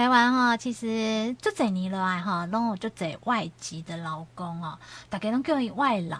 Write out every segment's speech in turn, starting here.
台湾哈，其实这几年来哈，拢有就这外籍的劳工哦，大家拢叫伊外劳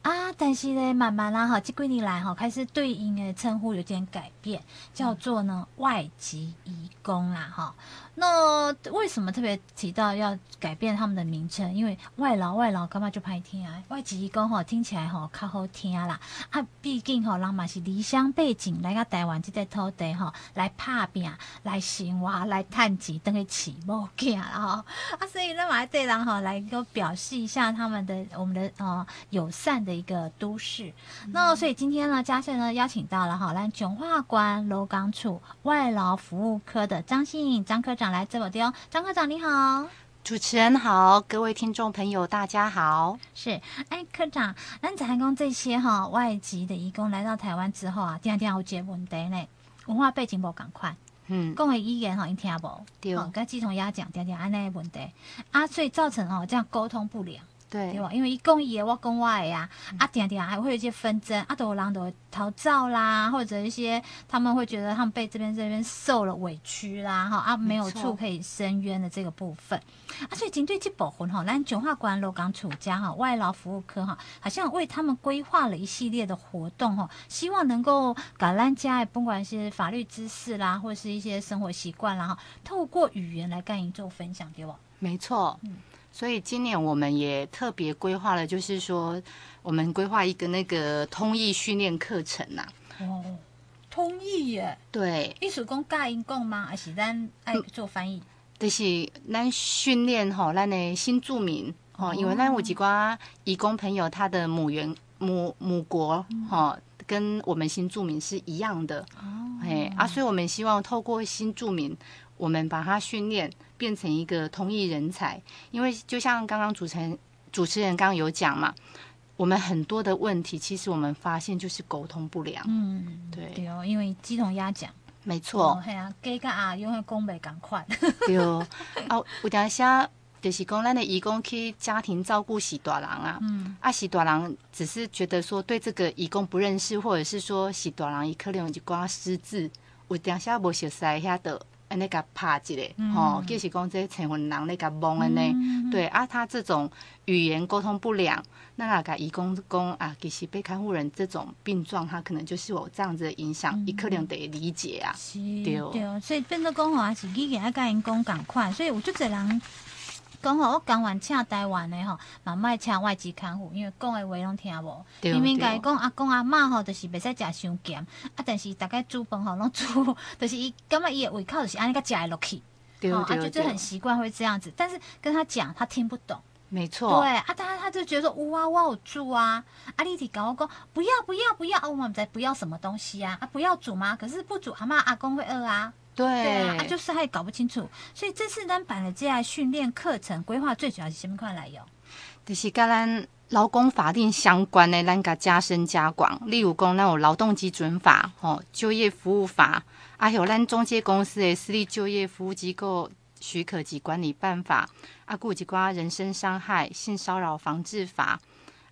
啊。但是咧，慢慢啦哈，这几年来哈，开始对应的称呼有点改变，叫做呢外籍移工啦哈。那为什么特别提到要改变他们的名称？因为外劳外劳干嘛就拍听啊？外籍移工吼听起来吼较好听啦。啊，毕竟吼人嘛是离乡背景来到台湾这块土地吼来打拼、来生活、来探钱，等于起某囝啦吼。啊，所以咱嘛对人吼来个表示一下他们的我们的呃友善的一个都市。那所以今天呢，嘉盛呢邀请到了哈来琼化关劳工处外劳服务科的张欣颖张科长。来这么丢，张科长你好，主持人好，各位听众朋友大家好。是，哎，科长，那在讲这些哈外籍的移工来到台湾之后啊，点点有几个问题呢？文化背景不赶快，嗯，讲的语言哈，你听不？对，跟鸡同鸭讲点点安那问题啊，所以造成哦这样沟通不良。对，对吧？因为一讲伊的，我讲我的呀，啊，点点还会有一些纷争，啊，都有人都逃走啦，或者一些他们会觉得他们被这边这边受了委屈啦，哈啊，没有处可以伸冤的这个部分，啊，所以针对这部分哈，咱九化县劳工处加哈外劳服务科哈，好像为他们规划了一系列的活动哈，希望能够把咱家不管是法律知识啦，或是一些生活习惯啦哈，透过语言来跟你做分享给我。没错，嗯。所以今年我们也特别规划了，就是说我们规划一个那个通译训练课程呐、啊。哦，通译耶？对。你是讲教因讲吗？还是咱爱做翻译？就是咱训练吼，咱的新住民吼，因为咱有几挂移工朋友，他的母源母母国吼，跟我们新住民是一样的。哦。哎啊，所以我们希望透过新住民。我们把他训练变成一个通译人才，因为就像刚刚主持人主持人刚刚有讲嘛，我们很多的问题，其实我们发现就是沟通不良。嗯，对，对哦，因为鸡同鸭讲，没错。系、哦、啊，鸡甲鸭因为讲不赶快。对哦，啊，有当下就是讲，咱的义工去家庭照顾喜大人啊，嗯，啊，喜大人只是觉得说对这个义工不认识，或者是说喜大人伊可能就寡失智，有当下无熟悉遐的。安尼甲拍一个，吼，就是讲这成分人咧甲懵安尼，对啊，他这种语言沟通不良，那那个移工工啊，其实被看护人这种病状，他可能就是有这样子的影响，伊、嗯、可能得理解啊，对。对，所以变做讲吼，还是语言要甲因讲共款，所以有足侪人。讲吼，我讲完请台湾的吼，嘛莫请外籍看护，因为讲的话拢听无。明明甲伊讲阿公阿嬷吼，就是袂使食伤咸，啊，但是大概煮饭吼拢煮，就是伊感觉伊的胃口就是安尼个食落去，对对对，啊，就就很习惯会这样子。但是跟他讲，他听不懂。没错。对啊，他他就觉得说，哇，我有煮啊，啊，你提搞我讲，不要不要不要，啊，我们在不要什么东西啊，啊，不要煮吗？可是不煮，阿妈阿公会饿啊。对，对啊，就是他也搞不清楚，所以这次咱办的这样训练课程规划最主要是什么块来用？就是跟咱劳工法定相关的，咱个加深加广。例如讲，那有劳动基准法、吼就业服务法，还有咱中介公司的私立就业服务机构许可及管理办法，啊，有一寡人身伤害、性骚扰防治法，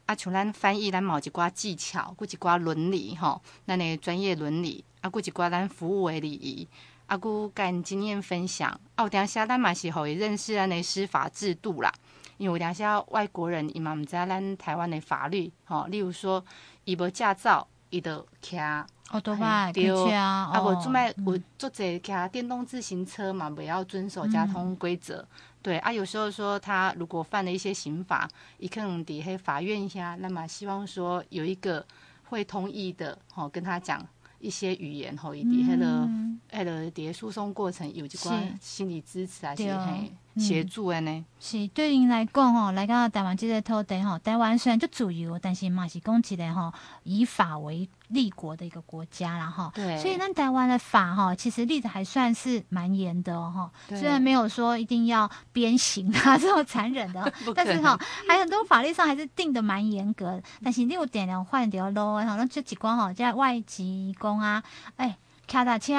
啊，像咱翻译咱某几瓜技巧，顾一寡伦理，吼，咱的专业伦理，啊，顾一寡咱服务的礼仪。阿姑干经验分享，啊，我等下咱嘛是互伊认识咱的司法制度啦。因为我等下外国人伊嘛毋知咱台湾的法律，吼，例如说伊无驾照，伊就骑哦，对吧？对啊，啊，无做卖有做者骑电动自行车嘛，不要遵守交通规则。嗯、对啊，有时候说他如果犯了一些刑法，伊可能伫迄法院下，那么希望说有一个会同意的，吼，跟他讲。一些语言吼，以及迄个迄个伫诉讼过程有一寡心理支持啊，是嘿协助的呢。是对因来讲吼，来到台湾这个土地吼，台湾虽然就自由，但是嘛是讲起来吼，以法为立国的一个国家啦哈。对。所以咱台湾的法哈，其实立的还算是蛮严的哦哈。虽然没有说一定要鞭刑啊这么残忍的，但是哈，还很多法律上还是定的蛮严格的。但是六点两换掉喽，好像这几关吼，在外籍工啊，哎，卡达车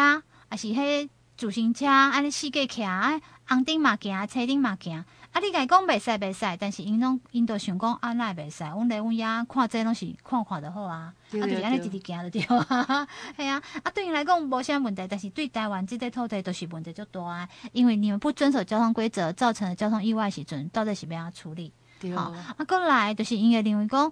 还是迄自行车安尼四界骑，啊，红灯嘛行，车灯嘛行。啊，你甲伊讲袂使袂使，但是因拢因都想讲啊，那袂使。阮来阮遐看这拢是看看就好啊，啊，就是安尼直直行就对啊。系 啊，啊，对因来讲无啥问题，但是对台湾即块土地都是问题就大啊。因为你们不遵守交通规则，造成的交通意外时阵，到底是要安怎处理？对啊，啊，过来就是因为认为讲。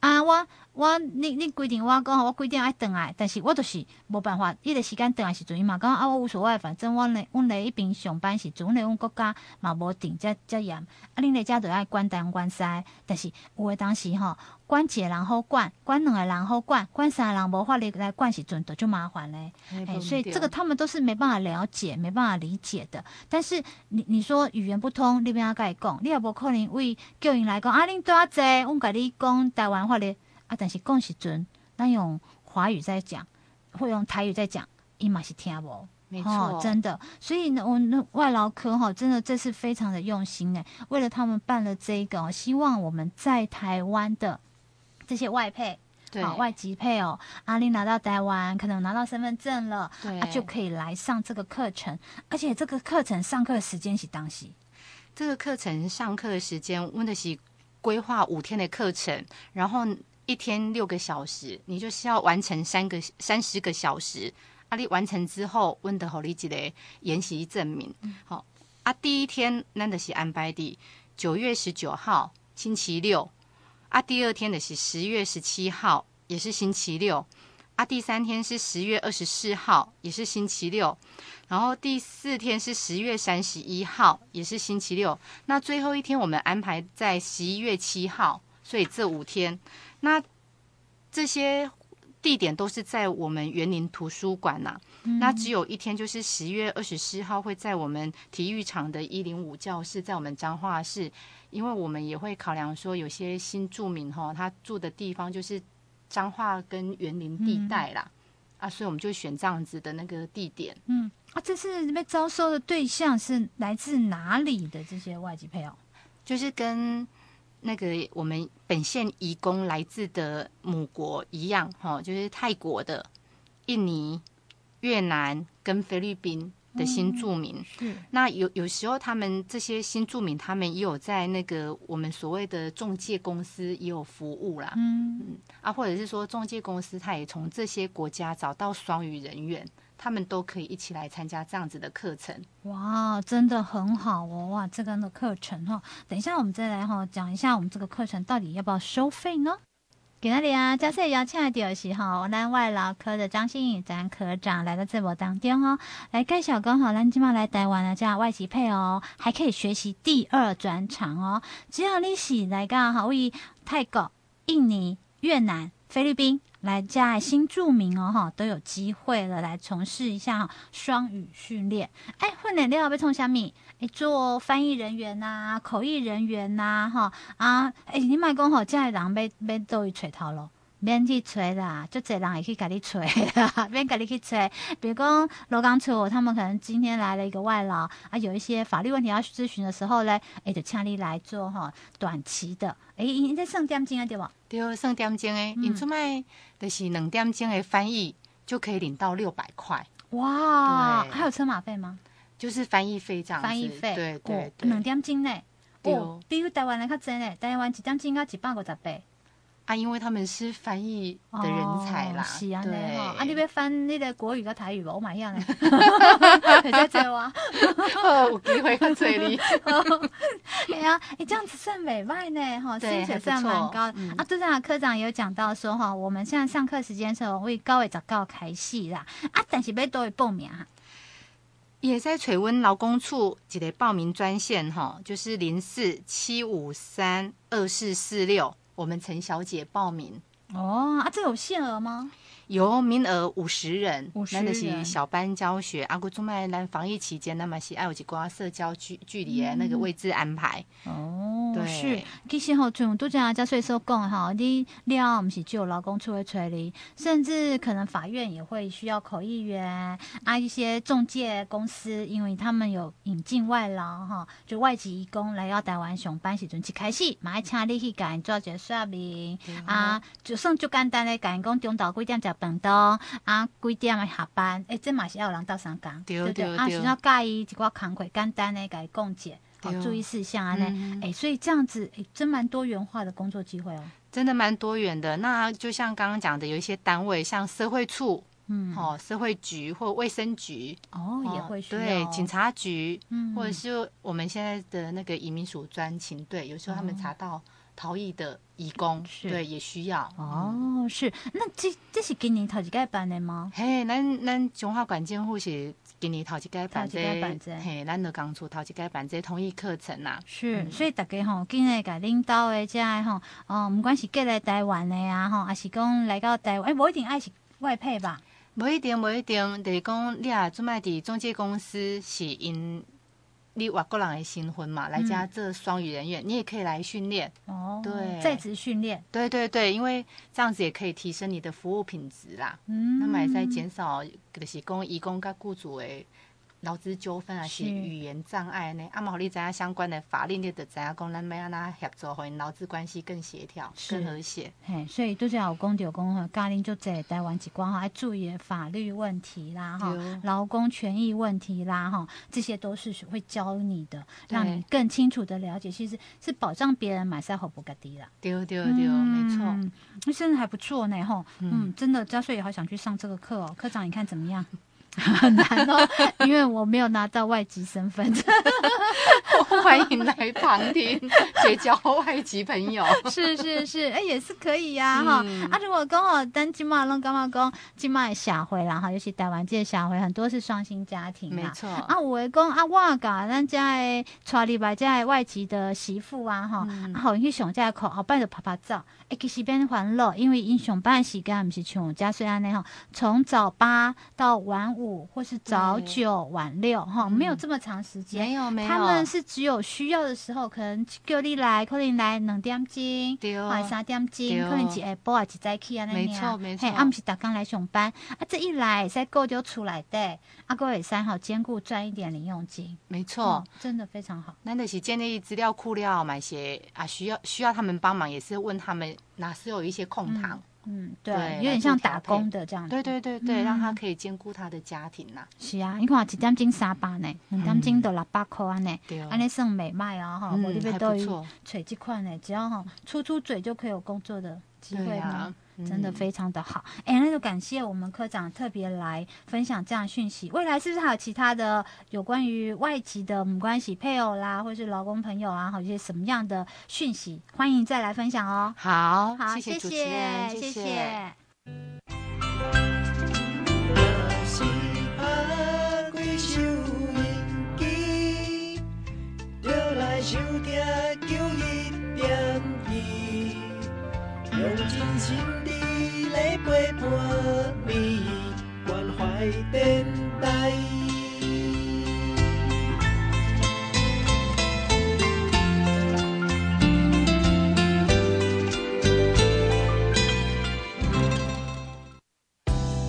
啊，我我你你规定我讲，我规定爱转来，但是我就是无办法，伊个时间转来时阵，伊嘛讲啊，我无所谓，反正我咧阮咧迄边上班时阵，阮来阮国家嘛无定遮遮严，啊，恁咧遮着爱管东管西，但是有诶当时吼，管一个人好管，管两个人好管，管三个人无法力来管时阵，就就麻烦咧。哎、所以这个他们都是没办法了解、没办法理解的。但是你你说语言不通，你边要甲伊讲，你也无可能为叫因来讲啊，恁多啊济，阮甲你讲台湾话咧。啊，但是讲时阵，咱用华语在讲，或用台语在讲，伊嘛是听无，没错、哦，真的。所以呢，我那外劳科哈，真的这是非常的用心诶，为了他们办了这个，希望我们在台湾的这些外配，对，外籍配偶，阿玲拿到台湾，可能拿到身份证了，对，啊，就可以来上这个课程，而且这个课程上课时间是当时，这个课程上课的时间，温的是规划五天的课程，然后。一天六个小时，你就是要完成三个三十个小时。啊，你完成之后，温德好你记得研习证明。好、嗯，啊，第一天那的是安排的九月十九号星期六，啊，第二天的是十月十七号，也是星期六，啊，第三天是十月二十四号，也是星期六，然后第四天是十月三十一号，也是星期六。那最后一天我们安排在十一月七号，所以这五天。那这些地点都是在我们园林图书馆呐、啊嗯。那只有一天，就是十月二十四号会在我们体育场的一零五教室，在我们彰化市，因为我们也会考量说，有些新住民哈，他住的地方就是彰化跟园林地带啦、嗯，啊，所以我们就选这样子的那个地点。嗯，啊，这次被招收的对象是来自哪里的这些外籍配偶？就是跟。那个我们本县移工来自的母国一样，哈，就是泰国的、印尼、越南跟菲律宾的新住民。嗯、那有有时候他们这些新住民，他们也有在那个我们所谓的中介公司也有服务啦。嗯，嗯啊，或者是说中介公司他也从这些国家找到双语人员。他们都可以一起来参加这样子的课程，哇，真的很好哦，哇，这个的课程哈，等一下我们再来哈讲一下我们这个课程到底要不要收费呢？给那里啊，嘉穗邀请的就是哈，南外劳科的张欣宇张科长来到直播当中哦，来介绍刚好，咱今麦来台湾的这样外籍配偶，还可以学习第二专长哦，只要你是来讲哈，为泰国、印尼、越南、菲律宾。来在新住民哦，哈，都有机会了，来从事一下双语训练。哎，训练了要从虾米？哎，做翻译人员呐、口译人员呐、哈啊！哎，你卖讲吼，这人被被做伊找头喽。免去找啦，就这人也可以给你找啦，免给你去找。比如讲罗岗处，他们可能今天来了一个外劳啊，有一些法律问题要咨询的时候呢，哎，就请你来做哈短期的。哎，你在算点钟啊，对不？对，算点钟诶，你出卖就是两点钟的翻译就可以领到六百块。哇，还有车马费吗？就是翻译费这样子。翻译费，对对对，两点钟呢？哦，比如台湾人较真呢，台湾一点钟要一百五十八。啊，因为他们是翻译的人才啦，哦、是啊，对。啊，你要翻那个国语跟台语吧，我买样嘞，你在这哇，有机会在这里，哎呀，你这样子算美外呢，哈，薪水算蛮高、嗯、啊。队长科长也有讲到说，哈，我们现在上课时间是为高位找高开戏啦，啊，但是要都会报名哈，也在垂温劳工处一个报名专线哈，就是零四七五三二四四六。我们陈小姐报名哦啊，这有限额吗？有名额五十人，五十人，那是小班教学。阿姑中麦咱防疫期间，那么是爱有几挂社交距距离的那个位置安排。哦，对，是，其实吼，像拄则嘉穗所讲哈，你了不是。只有劳工处会催你，甚至可能法院也会需要口译员啊，一些中介公司，因为他们有引进外劳哈，就外籍移工来到台湾上班时阵，一开始马上请你去甲因做一个说明啊，就算就简单的甲因讲中昼几点食饭当啊，几点的下班，诶、欸，这嘛是要有人到上岗，对不对？啊，需要介意一寡工课简单的甲伊讲解。好，注意事项啊，那哎、嗯欸，所以这样子，哎、欸，真蛮多元化的工作机会哦，真的蛮多元的。那就像刚刚讲的，有一些单位，像社会处，嗯，哦，社会局或卫生局，哦，哦也会需要对警察局，嗯，或者是我们现在的那个移民署专勤队，有时候他们查到逃逸的义工，嗯、对，也需要。哦，是，那这这是今年头一届办的吗？嘿，咱咱中华管监护是。今年头一届办这，嘿，咱的刚出头一届办这同一课程呐。是，嗯、所以大家吼，今日甲领导的这吼，哦，不管是过来台湾的呀，吼，还是讲来到台湾，哎、欸，不一定爱是外配吧？无一定，无一定，就是讲你啊，做卖伫中介公司是因你外国人的新婚嘛，来加这双语人员，嗯、你也可以来训练。哦，对，在职训练。对对对，因为这样子也可以提升你的服务品质啦。嗯，那么也在减少。就是讲义工跟雇主的劳资纠纷，啊是语言障碍呢？啊，嘛，你知影相关的法令，你就知影讲咱要安怎协作，互因劳资关系更协调、更和谐。嘿，所以拄则有讲到讲吼，家庭就在台湾一关吼，要注意法律问题啦，哈，劳工权益问题啦，哈，这些都是会教你的，让你更清楚的了解，其实是保障别人买菜好不个低啦。对对对，没错，那现在还不错呢，吼，嗯，真的，嘉穗也好想去上这个课哦，科长你看怎么样？很难哦，因为我没有拿到外籍身份。欢迎来旁听，结交外籍朋友。是是是，哎、欸，也是可以呀、啊，哈、嗯。啊，如果刚好单金马龙干嘛讲金马的社会啦，哈，尤其台湾这个社会很多是双薪家庭，没错。啊，我会讲啊，我噶咱家的娶礼拜家的外籍的媳妇啊，哈、嗯，啊，好去上家口，后摆就拍拍照，哎、欸，其实变欢乐，因为因上班时间不是像嘉穗安尼哈，从早八到晚五，或是早九晚六，哈、嗯，没有这么长时间，没有没有，他们是。只有需要的时候，可能叫你来，可能来两点钟，对哦，三点钟，可能一下晡啊，一早起啊，那样。没错没错，啊，不是打工来上班啊，这一来再够就出来的，啊，各位三好兼顾赚一点零用金，没错、嗯，真的非常好。难得是建立资料库了，买些啊，需要需要他们帮忙，也是问他们哪时有一些空档。嗯嗯，对，有点像打工的这样子。对对对对，嗯、让他可以兼顾他的家庭呐。是啊，你看一点钟三百呢，两点钟都六百块安呢，安尼算美卖啊哈。我这边都有揣这块呢，只要哈出出嘴就可以有工作的机会嘛。真的非常的好，哎、嗯欸，那就感谢我们科长特别来分享这样的讯息。未来是不是还有其他的有关于外籍的母关系配偶啦，或是劳工朋友啊，或一些什么样的讯息，欢迎再来分享哦。好，好，谢谢主持人，谢谢。谢谢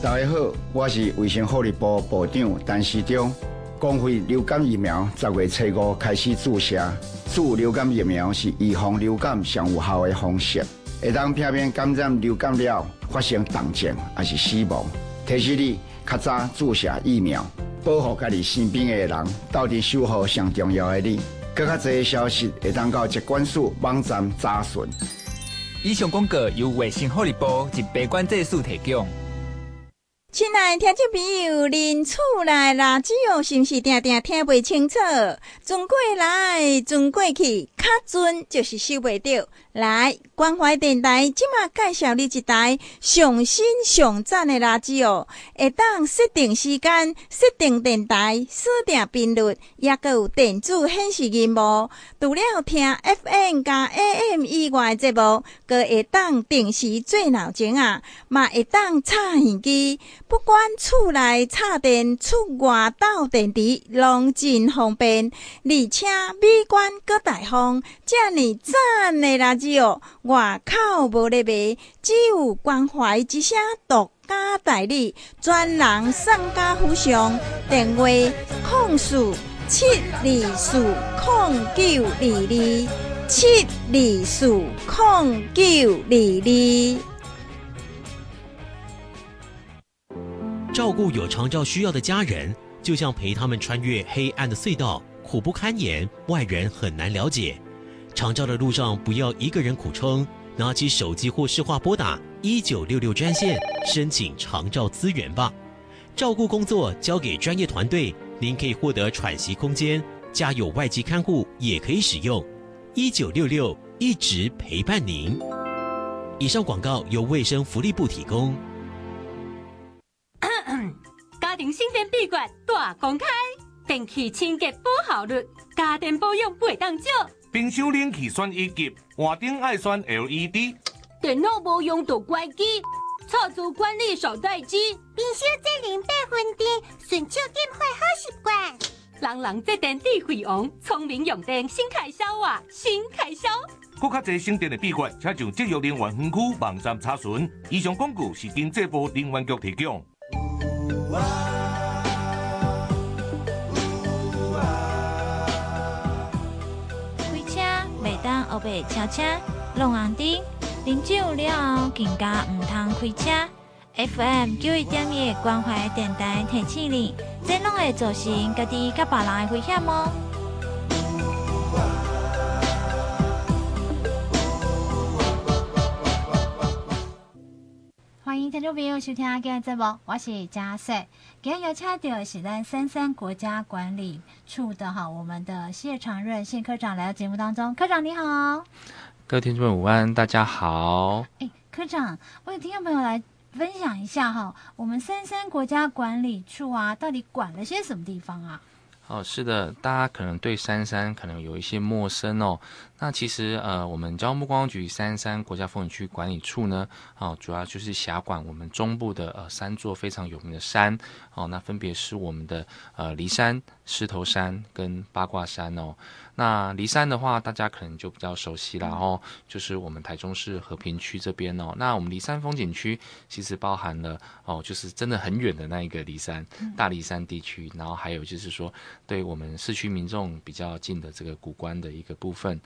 大家好，我是卫生福利部部长陈时中。公费流感疫苗十月初五开始注射，注流感疫苗是预防流感上有效的方式。会当避免感染流感了发生重症还是死亡。提示你较早注射疫苗，保护家己身边的人，到底守护上重要的你。更加侪消息会当到疾管署网站查询。以上广告由卫生福利部及百官制署提供。亲爱的听众朋友，您厝内垃圾哦，是不是定定听不清楚？转过来，转过去，卡准就是收袂到。来，关怀电台即马介绍你一台上新上赞的垃圾哦，会当设定时间、设定电台、设定频率，也阁有电子显示萤幕。除了听 FM 加 AM 以外节目，阁会当定时做闹钟啊，嘛会当插耳机。不管厝内插电、厝外斗电池，拢真方便，而且美观阁大方。遮尔赞的垃圾哦，外口无咧卖，只有关怀之声独家代理，专人送家附上。电话：空四七二四空九二二七二四空九二二。照顾有长照需要的家人，就像陪他们穿越黑暗的隧道，苦不堪言，外人很难了解。长照的路上，不要一个人苦撑，拿起手机或市话拨打一九六六专线，申请长照资源吧。照顾工作交给专业团队，您可以获得喘息空间。家有外籍看护也可以使用一九六六，一直陪伴您。以上广告由卫生福利部提供。家庭省电秘诀大公开，电器清洁保效率，家电保养袂当少。冰箱冷气选一级，换灯爱选 LED。电脑无用就关机，插座管理少待机。冰箱节能八分电，顺手点坏好习惯。人人节电智慧王，聪明用电新开销啊，新开销。更较侪省电的秘诀，请上节约能源分区网站查询。以上广告是经济部能源局提供。后背超车，弄红灯，啉酒了后更加唔通开车。FM 九一点一关怀电台提醒你，这拢会造成家己甲别人的危险哦。迎听众朋友收听今日节目，我是嘉穗。今日要请到的是咱三三国家管理处的哈，我们的谢长任谢科长来到节目当中。科长你好，各位听众朋友午安，大家好。哎，科长，我有听众朋友来分享一下哈，我们三三国家管理处啊，到底管了些什么地方啊？哦，是的，大家可能对三三可能有一些陌生哦。那其实呃，我们交通部观光局三山国家风景区管理处呢，哦，主要就是辖管我们中部的呃三座非常有名的山哦，那分别是我们的呃骊山、狮头山跟八卦山哦。那骊山的话，大家可能就比较熟悉啦哦，就是我们台中市和平区这边哦。那我们骊山风景区其实包含了哦，就是真的很远的那一个骊山，大骊山地区，然后还有就是说，对我们市区民众比较近的这个古关的一个部分。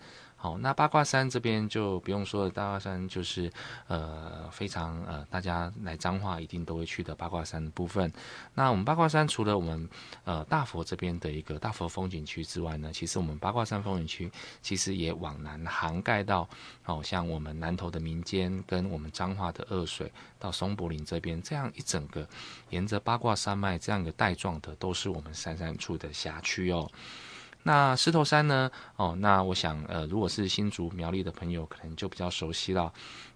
好，那八卦山这边就不用说了，八卦山就是呃非常呃大家来彰化一定都会去的八卦山的部分。那我们八卦山除了我们呃大佛这边的一个大佛风景区之外呢，其实我们八卦山风景区其实也往南涵盖到，好像我们南投的民间跟我们彰化的二水到松柏林这边，这样一整个沿着八卦山脉这样一个带状的，都是我们三山处的辖区哦。那狮头山呢？哦，那我想，呃，如果是新竹苗栗的朋友，可能就比较熟悉了。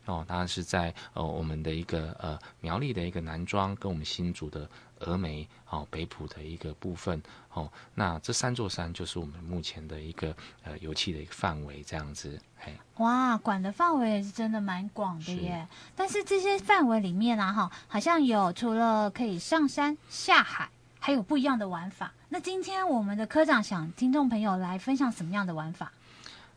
哦，当然是在呃我们的一个呃苗栗的一个南庄，跟我们新竹的峨眉，哦北埔的一个部分。哦，那这三座山就是我们目前的一个呃油气的一个范围，这样子。嘿，哇，管的范围也是真的蛮广的耶。是但是这些范围里面啊，哈，好像有除了可以上山下海，还有不一样的玩法。那今天我们的科长想听众朋友来分享什么样的玩法？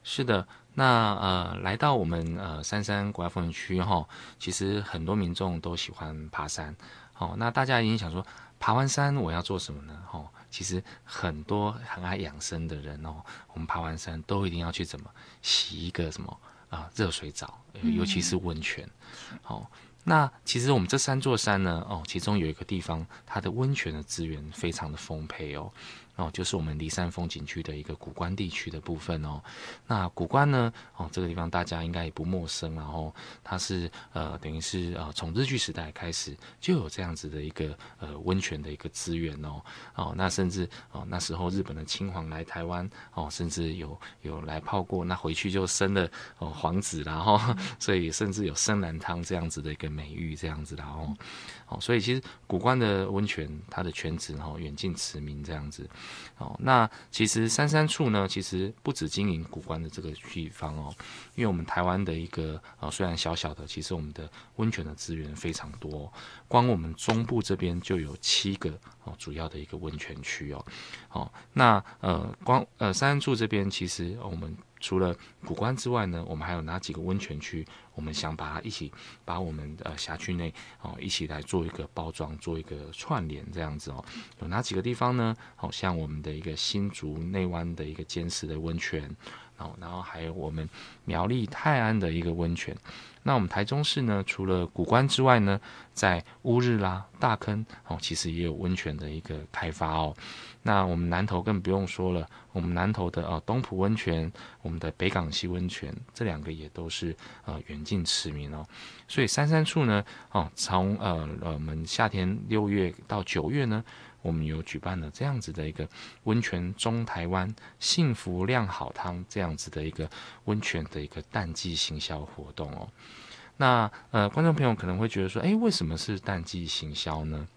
是的，那呃，来到我们呃三山国家风景区哈，其实很多民众都喜欢爬山。哦，那大家已经想说，爬完山我要做什么呢？哦，其实很多很爱养生的人哦，我们爬完山都一定要去怎么洗一个什么啊热水澡，尤其是温泉。好、嗯。那其实我们这三座山呢，哦，其中有一个地方，它的温泉的资源非常的丰沛哦。哦，就是我们梨山风景区的一个古关地区的部分哦。那古关呢，哦，这个地方大家应该也不陌生，然后它是呃，等于是呃，从日据时代开始就有这样子的一个呃温泉的一个资源哦。哦，那甚至哦那时候日本的亲王来台湾哦，甚至有有来泡过，那回去就生了哦皇子，然 后所以甚至有深蓝汤这样子的一个美誉这样子，然后哦，所以其实古关的温泉它的泉质哦远近驰名这样子。哦，那其实三山处呢，其实不止经营古关的这个地方哦，因为我们台湾的一个呃虽然小小的，其实我们的温泉的资源非常多，光我们中部这边就有七个哦主要的一个温泉区哦，哦，那呃光呃三山处这边其实我们。除了古关之外呢，我们还有哪几个温泉区？我们想把它一起把我们呃辖区内哦一起来做一个包装，做一个串联这样子哦。有哪几个地方呢？好像我们的一个新竹内湾的一个尖石的温泉，然后然后还有我们苗栗泰安的一个温泉。那我们台中市呢，除了古关之外呢，在乌日啦、大坑哦，其实也有温泉的一个开发哦。那我们南投更不用说了，我们南投的呃东埔温泉，我们的北港溪温泉，这两个也都是呃远近驰名哦。所以三山处呢，哦从呃呃我们夏天六月到九月呢，我们有举办了这样子的一个温泉中台湾幸福靓好汤这样子的一个温泉的一个淡季行销活动哦。那呃观众朋友可能会觉得说，诶，为什么是淡季行销呢？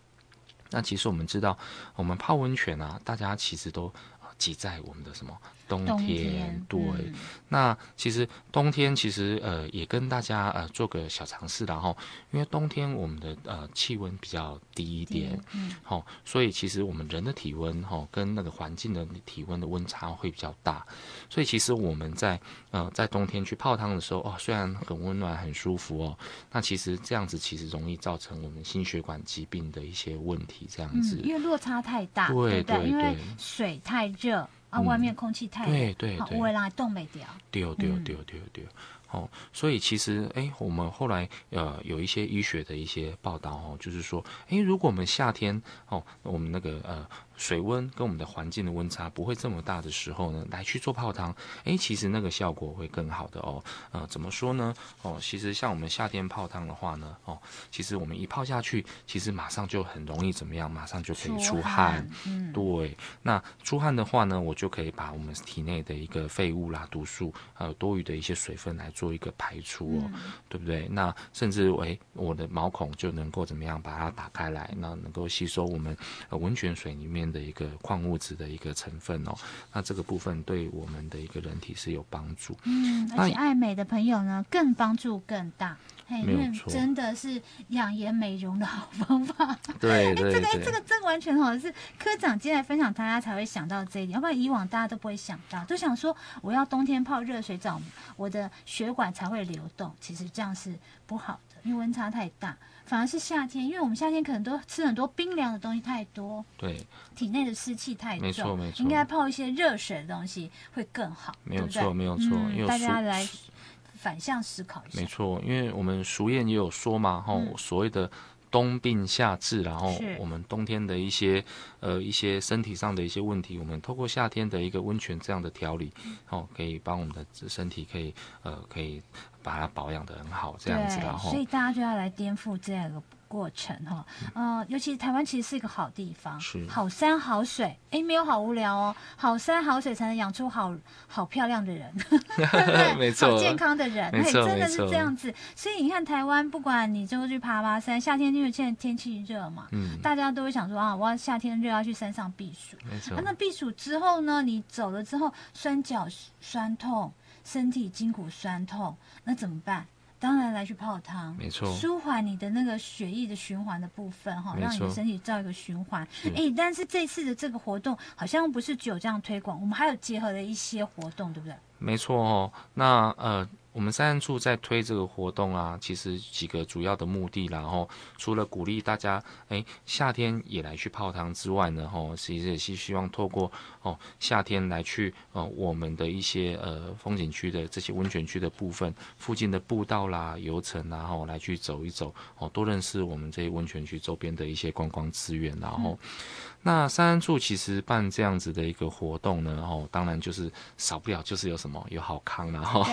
那其实我们知道，我们泡温泉啊，大家其实都挤在我们的什么？冬天，冬天对，嗯、那其实冬天其实呃也跟大家呃做个小尝试，然后因为冬天我们的呃气温比较低一点，嗯，好、哦，所以其实我们人的体温哈、哦、跟那个环境的体温的温差会比较大，所以其实我们在呃在冬天去泡汤的时候哦，虽然很温暖很舒服哦，那其实这样子其实容易造成我们心血管疾病的一些问题，这样子，嗯、因为落差太大，对对？对，对，因为水太热。啊，外面空气太热，对对对，会让它冻没掉。丢丢丢丢丢，哦，所以其实，哎，我们后来呃有一些医学的一些报道哦，就是说，哎，如果我们夏天哦，我们那个呃。水温跟我们的环境的温差不会这么大的时候呢，来去做泡汤，诶，其实那个效果会更好的哦。呃，怎么说呢？哦，其实像我们夏天泡汤的话呢，哦，其实我们一泡下去，其实马上就很容易怎么样？马上就可以出汗。出汗嗯，对。那出汗的话呢，我就可以把我们体内的一个废物啦、毒素，还有多余的一些水分来做一个排出哦，嗯、对不对？那甚至诶，我的毛孔就能够怎么样把它打开来，那能够吸收我们呃温泉水里面的一个矿物质的一个成分哦，那这个部分对我们的一个人体是有帮助。嗯，而且爱美的朋友呢，更帮助更大。嘿，没有错，因为真的是养颜美容的好方法。对对对，这个这个这个完全好像是科长今天来分享，大家才会想到这一点，要不然以往大家都不会想到，都想说我要冬天泡热水澡，我的血管才会流动。其实这样是不好的，因为温差太大。反而是夏天，因为我们夏天可能都吃很多冰凉的东西太多，对，体内的湿气太重，没错没错，应该泡一些热水的东西会更好，没有错没有错，嗯，因为大家来反向思考一下，没错，因为我们俗谚也有说嘛，哈，嗯，所谓的。冬病夏治，然后我们冬天的一些呃一些身体上的一些问题，我们透过夏天的一个温泉这样的调理，哦，可以帮我们的身体可以呃可以把它保养得很好，这样子，然后，所以大家就要来颠覆这样一个。过程哈，呃，尤其是台湾其实是一个好地方，是。好山好水，哎，没有好无聊哦，好山好水才能养出好好漂亮的人，对不对？没错，好健康的人，哎，真的是这样子。所以你看台湾，不管你就去爬爬山，夏天因为现在天气热嘛，嗯，大家都会想说啊，我要夏天热要去山上避暑，没错。啊，那避暑之后呢，你走了之后，酸脚酸痛，身体筋骨酸痛，那怎么办？当然来去泡汤，没错，舒缓你的那个血液的循环的部分哈，让你的身体造一个循环。哎，但是这次的这个活动好像不是只有这样推广，我们还有结合了一些活动，对不对？没错哦，那呃。我们三人处在推这个活动啊，其实几个主要的目的，然后除了鼓励大家，哎，夏天也来去泡汤之外呢，吼，其实也是希望透过哦夏天来去呃我们的一些呃风景区的这些温泉区的部分，附近的步道啦、游程，然后来去走一走，哦，多认识我们这些温泉区周边的一些观光资源，然后。嗯那三安处其实办这样子的一个活动呢，哦，当然就是少不了就是有什么有好康，然后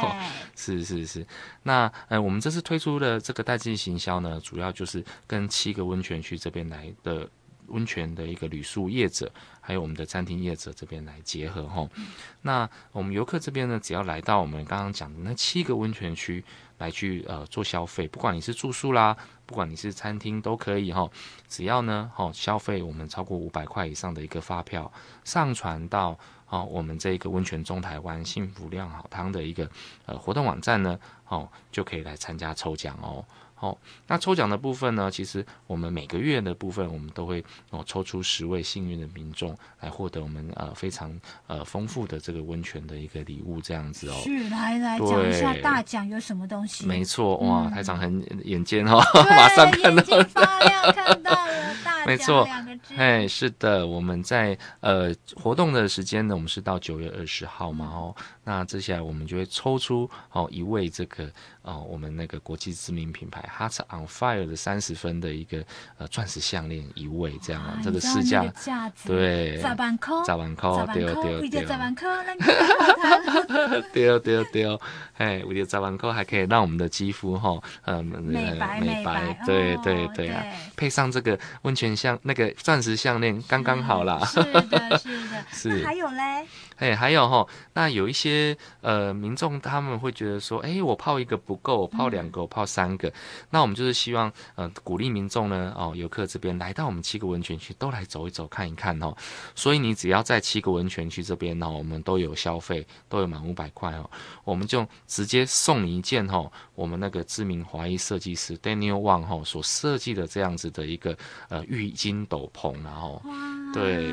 是是是是。那呃，我们这次推出的这个代季行销呢，主要就是跟七个温泉区这边来的温泉的一个旅宿业者，还有我们的餐厅业者这边来结合哈。那我们游客这边呢，只要来到我们刚刚讲的那七个温泉区来去呃做消费，不管你是住宿啦，不管你是餐厅都可以哈，只要呢哈消费我们超过五百块以上的一个发票上传到。好、哦，我们这个温泉中台湾幸福酿好汤的一个呃活动网站呢，哦，就可以来参加抽奖哦。好、哦，那抽奖的部分呢，其实我们每个月的部分，我们都会哦抽出十位幸运的民众来获得我们呃非常呃丰富的这个温泉的一个礼物，这样子哦。是，来来讲一下大奖有什么东西？没错，哇，嗯、台长很眼尖哦，马上看到了，发亮，看到没错，哎，是的，我们在呃活动的时间呢，我们是到九月二十号嘛，哦，那接下来我们就会抽出哦一位这个。哦，我们那个国际知名品牌 Heart on Fire 的三十分的一个呃钻石项链一位这样啊，这个市价对，十万块，十万块，对对对，十万块，对对对，哎，为了十万块还可以让我们的肌肤哈，嗯，美白美白，对对对啊，配上这个温泉项那个钻石项链刚刚好啦，是的，是的，是，还有嘞。哎，还有哈，那有一些呃民众他们会觉得说，哎，我泡一个不够，我泡两个，我泡三个，嗯、那我们就是希望呃鼓励民众呢，哦游客这边来到我们七个温泉区都来走一走看一看哦，所以你只要在七个温泉区这边呢，我们都有消费，都有满五百块哦，我们就直接送你一件哦，我们那个知名华裔设计师 Daniel Wang 哈所设计的这样子的一个呃浴巾斗篷，然后哇对。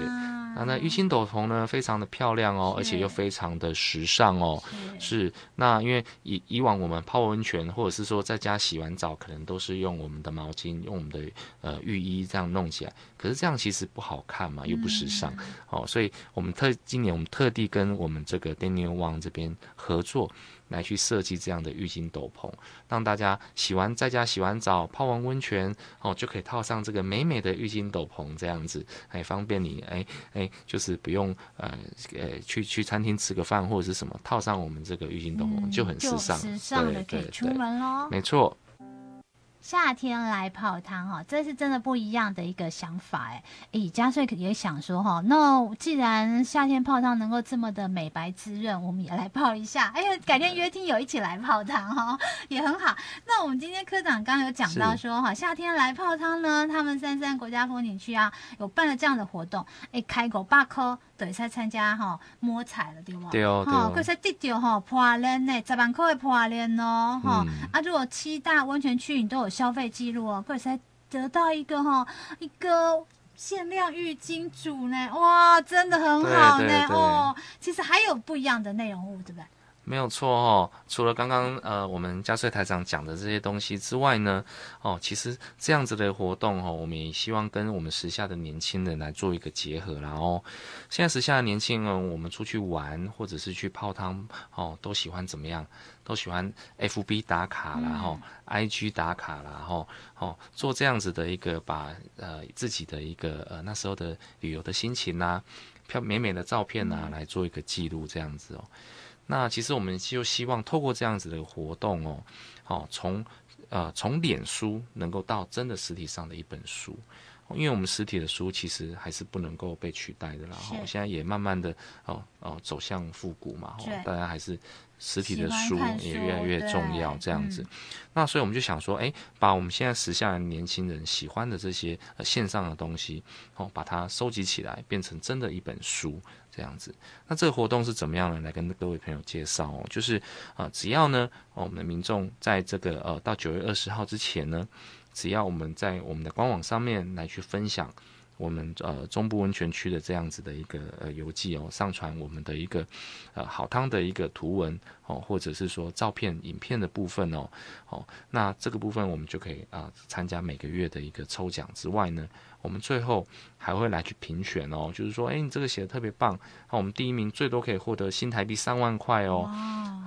那那浴巾斗篷呢，非常的漂亮哦，而且又非常的时尚哦。是，是那因为以以往我们泡温泉，或者是说在家洗完澡，可能都是用我们的毛巾，用我们的呃浴衣这样弄起来。可是这样其实不好看嘛，又不时尚。嗯、哦，所以我们特今年我们特地跟我们这个 Daniel Wang 这边合作。来去设计这样的浴巾斗篷，让大家洗完在家洗完澡、泡完温泉哦，就可以套上这个美美的浴巾斗篷，这样子还方便你哎哎，就是不用呃呃去去餐厅吃个饭或者是什么，套上我们这个浴巾斗篷、嗯、就很时尚，时尚的可以出门喽，没错。夏天来泡汤哈，这是真的不一样的一个想法哎。诶，佳穗也想说哈，那既然夏天泡汤能够这么的美白滋润，我们也来泡一下。哎呀，改天约听友一起来泡汤哈，也很好。那我们今天科长刚刚有讲到说哈，夏天来泡汤呢，他们三山国家风景区啊有办了这样的活动，哎，开口八颗。对，在参加哈摸彩了，对不？对哦，哈，可是得到哈破链呢，十万块的破链哦，哈、嗯、啊！如果七大温泉区你都有消费记录哦，可是得到一个哈一个限量浴巾组呢，哇，真的很好呢对对对哦。其实还有不一样的内容物，对不对？没有错哦，除了刚刚呃我们佳穗台长讲的这些东西之外呢，哦，其实这样子的活动哦，我们也希望跟我们时下的年轻人来做一个结合，然后现在时下的年轻人，我们出去玩或者是去泡汤哦，都喜欢怎么样？都喜欢 FB 打卡然后、嗯、IG 打卡然后哦做这样子的一个把呃自己的一个呃那时候的旅游的心情呐、啊，漂美美的照片呐、啊，来做一个记录这样子哦。那其实我们就希望透过这样子的活动哦，好从呃从脸书能够到真的实体上的一本书，因为我们实体的书其实还是不能够被取代的啦。哈，现在也慢慢的哦哦走向复古嘛，大家还是。实体的书也越来越重要，这样子。嗯、那所以我们就想说，哎，把我们现在时下的年轻人喜欢的这些呃线上的东西，哦，把它收集起来，变成真的一本书，这样子。那这个活动是怎么样呢？来跟各位朋友介绍哦，就是啊、呃，只要呢，我们的民众在这个呃到九月二十号之前呢，只要我们在我们的官网上面来去分享。我们呃中部温泉区的这样子的一个呃游记哦，上传我们的一个呃好汤的一个图文哦，或者是说照片、影片的部分哦，哦，那这个部分我们就可以啊、参加每个月的一个抽奖之外呢。我们最后还会来去评选哦，就是说，哎，你这个写的特别棒，那我们第一名最多可以获得新台币三万块哦，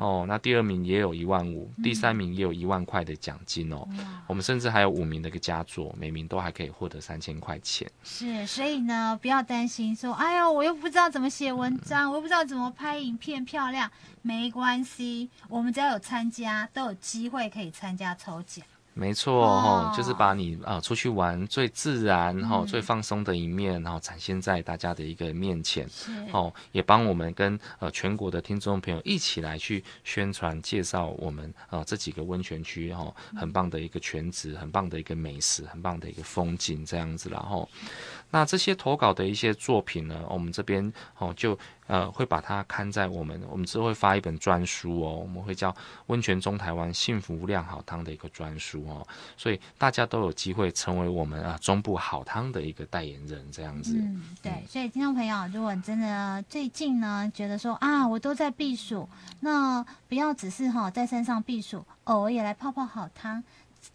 哦，那第二名也有一万五，第三名也有一万块的奖金哦，我们甚至还有五名的一个佳作，每名都还可以获得三千块钱。是，所以呢，不要担心说，哎呦，我又不知道怎么写文章，我又不知道怎么拍影片漂亮，没关系，我们只要有参加，都有机会可以参加抽奖。没错哦，就是把你啊、呃、出去玩最自然哈、嗯、最放松的一面，然后展现在大家的一个面前，哦，也帮我们跟呃全国的听众朋友一起来去宣传介绍我们啊、呃、这几个温泉区哈、哦，很棒的一个泉质，很棒的一个美食，很棒的一个风景这样子，然后。那这些投稿的一些作品呢，我们这边哦就呃会把它刊在我们，我们之后会发一本专书哦，我们会叫《温泉中台湾幸福酿好汤》的一个专书哦，所以大家都有机会成为我们啊中部好汤的一个代言人这样子。嗯，对，所以听众朋友，如果真的最近呢觉得说啊，我都在避暑，那不要只是哈在山上避暑，偶尔也来泡泡好汤。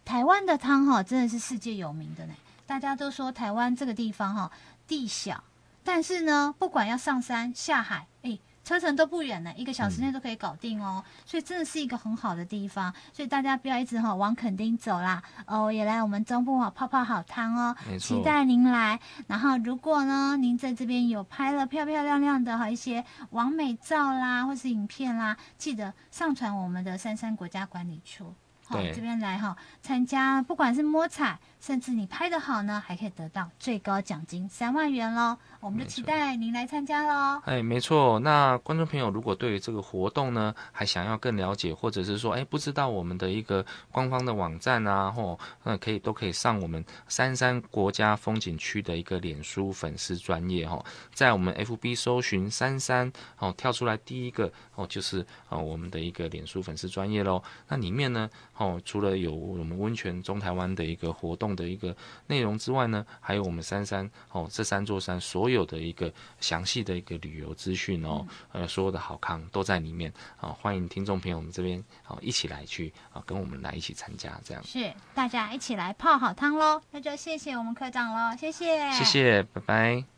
台湾的汤哈真的是世界有名的呢。大家都说台湾这个地方哈地小，但是呢，不管要上山下海，哎，车程都不远呢，一个小时内都可以搞定哦。嗯、所以真的是一个很好的地方。所以大家不要一直哈往垦丁走啦，哦，也来我们中部哈泡泡好汤哦。期待您来。然后如果呢，您在这边有拍了漂漂亮亮的哈一些完美照啦，或是影片啦，记得上传我们的三山国家管理处。好，这边来哈参加，不管是摸彩，甚至你拍得好呢，还可以得到最高奖金三万元喽。我们就期待您来参加喽。哎，没错。那观众朋友如果对于这个活动呢，还想要更了解，或者是说，哎，不知道我们的一个官方的网站啊，或那可以都可以上我们三山国家风景区的一个脸书粉丝专业哈，在我们 FB 搜寻三山哦，跳出来第一个哦，就是哦我们的一个脸书粉丝专业喽。那里面呢。哦，除了有我们温泉中台湾的一个活动的一个内容之外呢，还有我们三山哦，这三座山所有的一个详细的一个旅游资讯哦，呃，所有的好康都在里面啊，欢迎听众朋友们这边啊一起来去啊，跟我们来一起参加这样。是，大家一起来泡好汤喽，那就谢谢我们科长喽，谢谢，谢谢，拜拜。